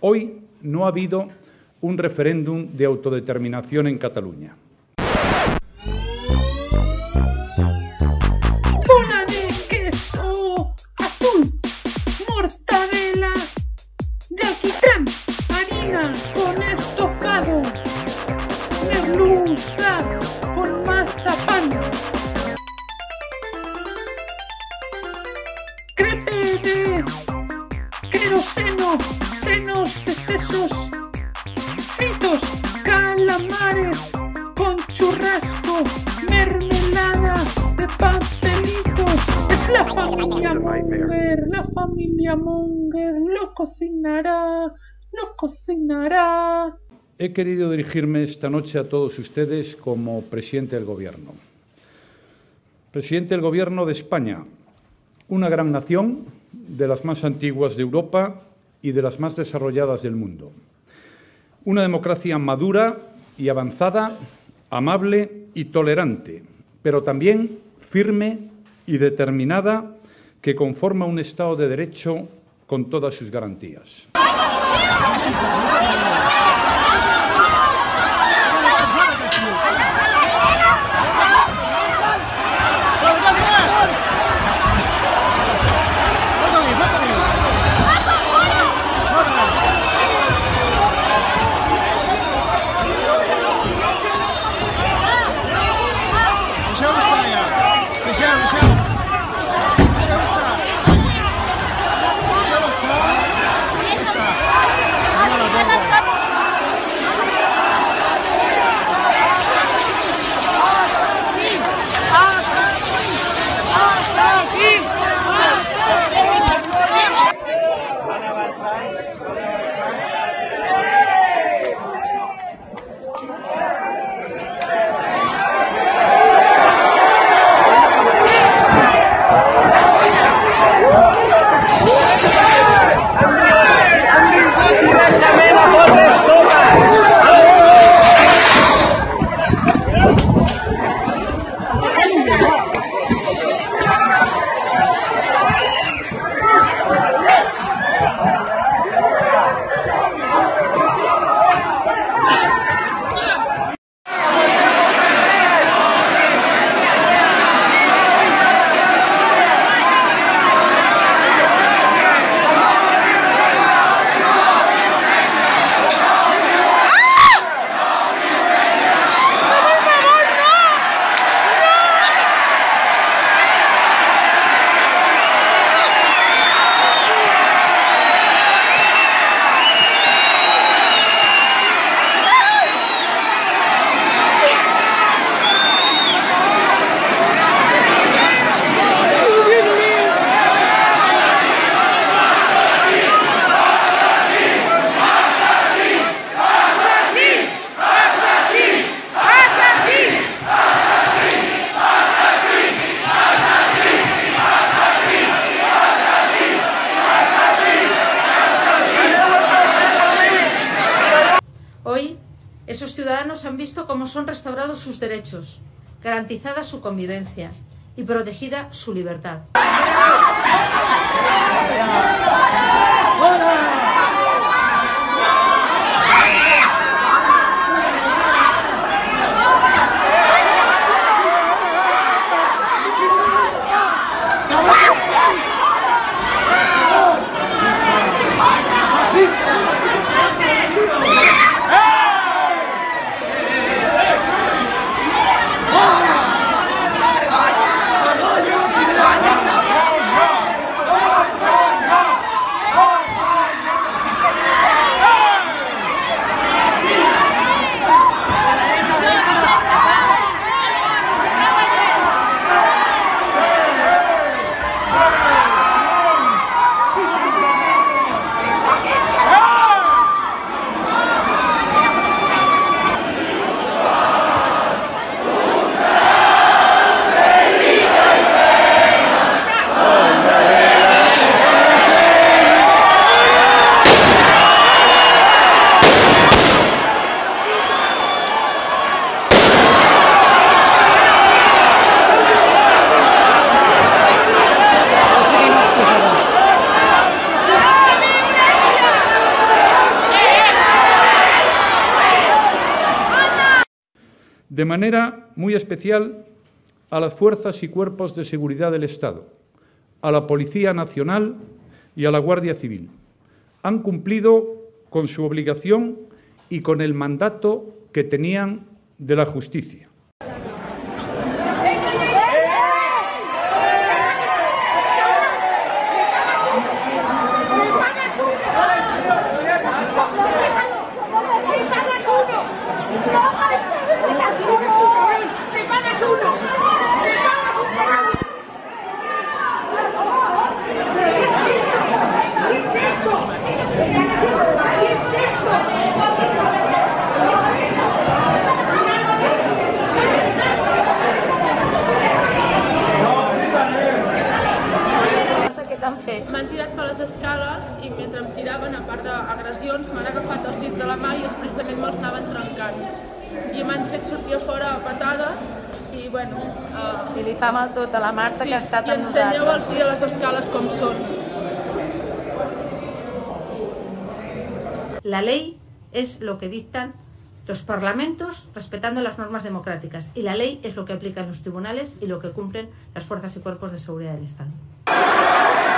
Hoy no ha habido un referéndum de autodeterminación en Cataluña. bola de queso azul, mortadela. De alquitrán, harina con estofado, merluza con mazapán, crepe de queroseno, senos de sesos, fritos, calamares con churrasco, mermelada de pastelitos. Es la familia Munger, la familia Munger lo cocinará, lo cocinará. He querido dirigirme esta noche a todos ustedes como presidente del Gobierno. Presidente del Gobierno de España, una gran nación, de las más antiguas de Europa y de las más desarrolladas del mundo. Una democracia madura y avanzada, amable y tolerante, pero también firme y determinada, que conforma un Estado de Derecho con todas sus garantías. Esos ciudadanos han visto cómo son restaurados sus derechos, garantizada su convivencia y protegida su libertad. De manera muy especial a las fuerzas y cuerpos de seguridad del Estado, a la Policía Nacional y a la Guardia Civil. Han cumplido con su obligación y con el mandato que tenían de la justicia. M'han tirat per les escales i mentre em tiraven, a part d'agressions, m'han agafat els dits de la mà i expressament me'ls anaven trencant. I m'han fet sortir a fora a patades i, bueno... Uh, I li fa mal tot a la Marta sí, que ha estat i amb ensenyeu-los nosaltres. a les escales com són. La ley es lo que dictan los parlamentos respetando las normas democráticas y la ley es lo que aplican los tribunales y lo que cumplen las fuerzas y cuerpos de seguridad del Estado.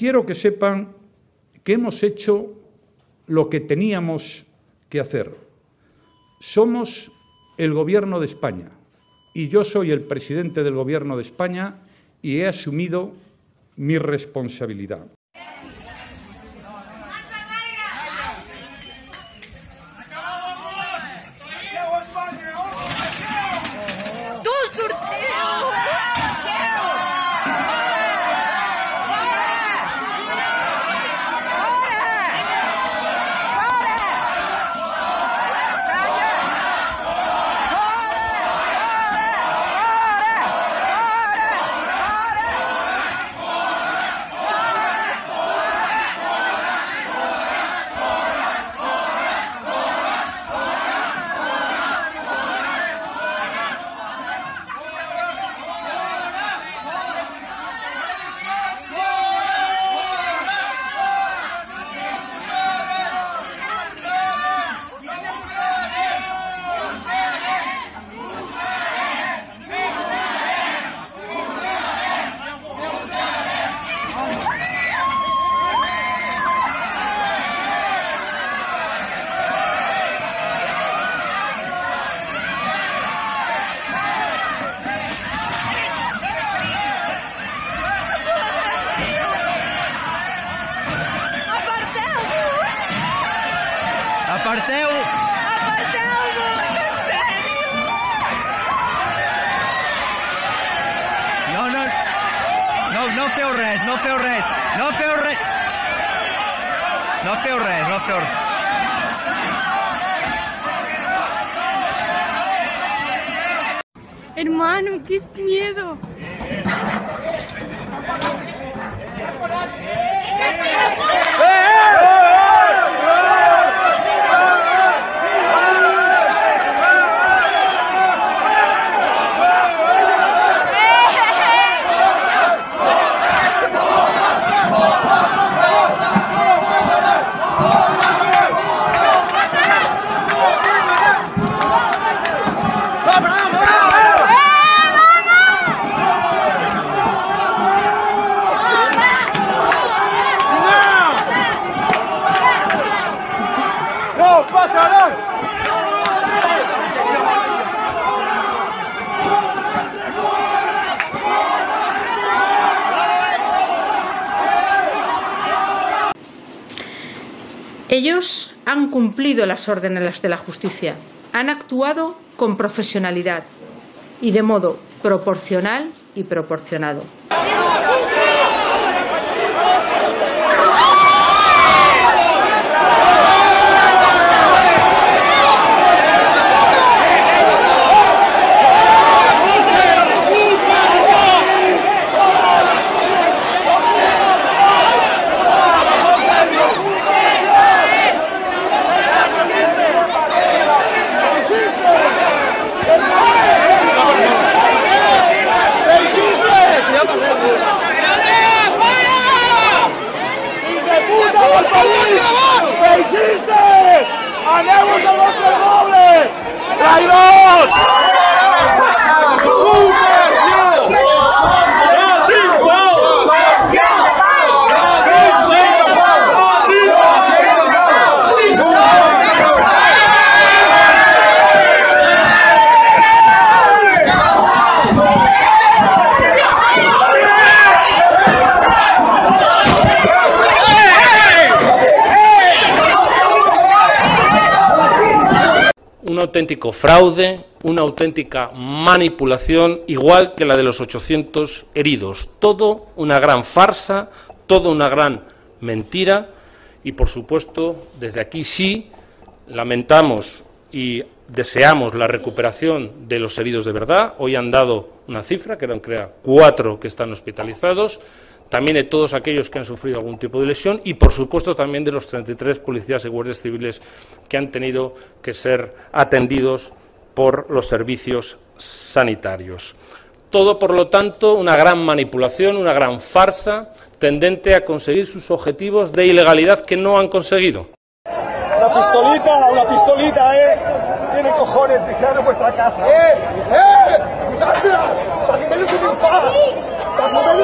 quiero que sepan que hemos hecho lo que teníamos que hacer. Somos el Gobierno de España y yo soy el presidente del Gobierno de España y he asumido mi responsabilidad. No feu res, no feu res. Hermano, qué miedo. ¡Eh! Ellos han cumplido las órdenes de la justicia, han actuado con profesionalidad y de modo proporcional y proporcionado. Auténtico fraude, una auténtica manipulación, igual que la de los 800 heridos. Todo una gran farsa, todo una gran mentira y, por supuesto, desde aquí sí lamentamos y deseamos la recuperación de los heridos de verdad. Hoy han dado una cifra, que eran creo, cuatro que están hospitalizados también de todos aquellos que han sufrido algún tipo de lesión y, por supuesto, también de los 33 policías y guardias civiles que han tenido que ser atendidos por los servicios sanitarios. Todo, por lo tanto, una gran manipulación, una gran farsa tendente a conseguir sus objetivos de ilegalidad que no han conseguido. Una pistolita, una pistolita, ¿eh? Tiene cojones en vuestra casa. ¡Eh! ¡Eh! ¡Cuidadlas! ¡Para que me que me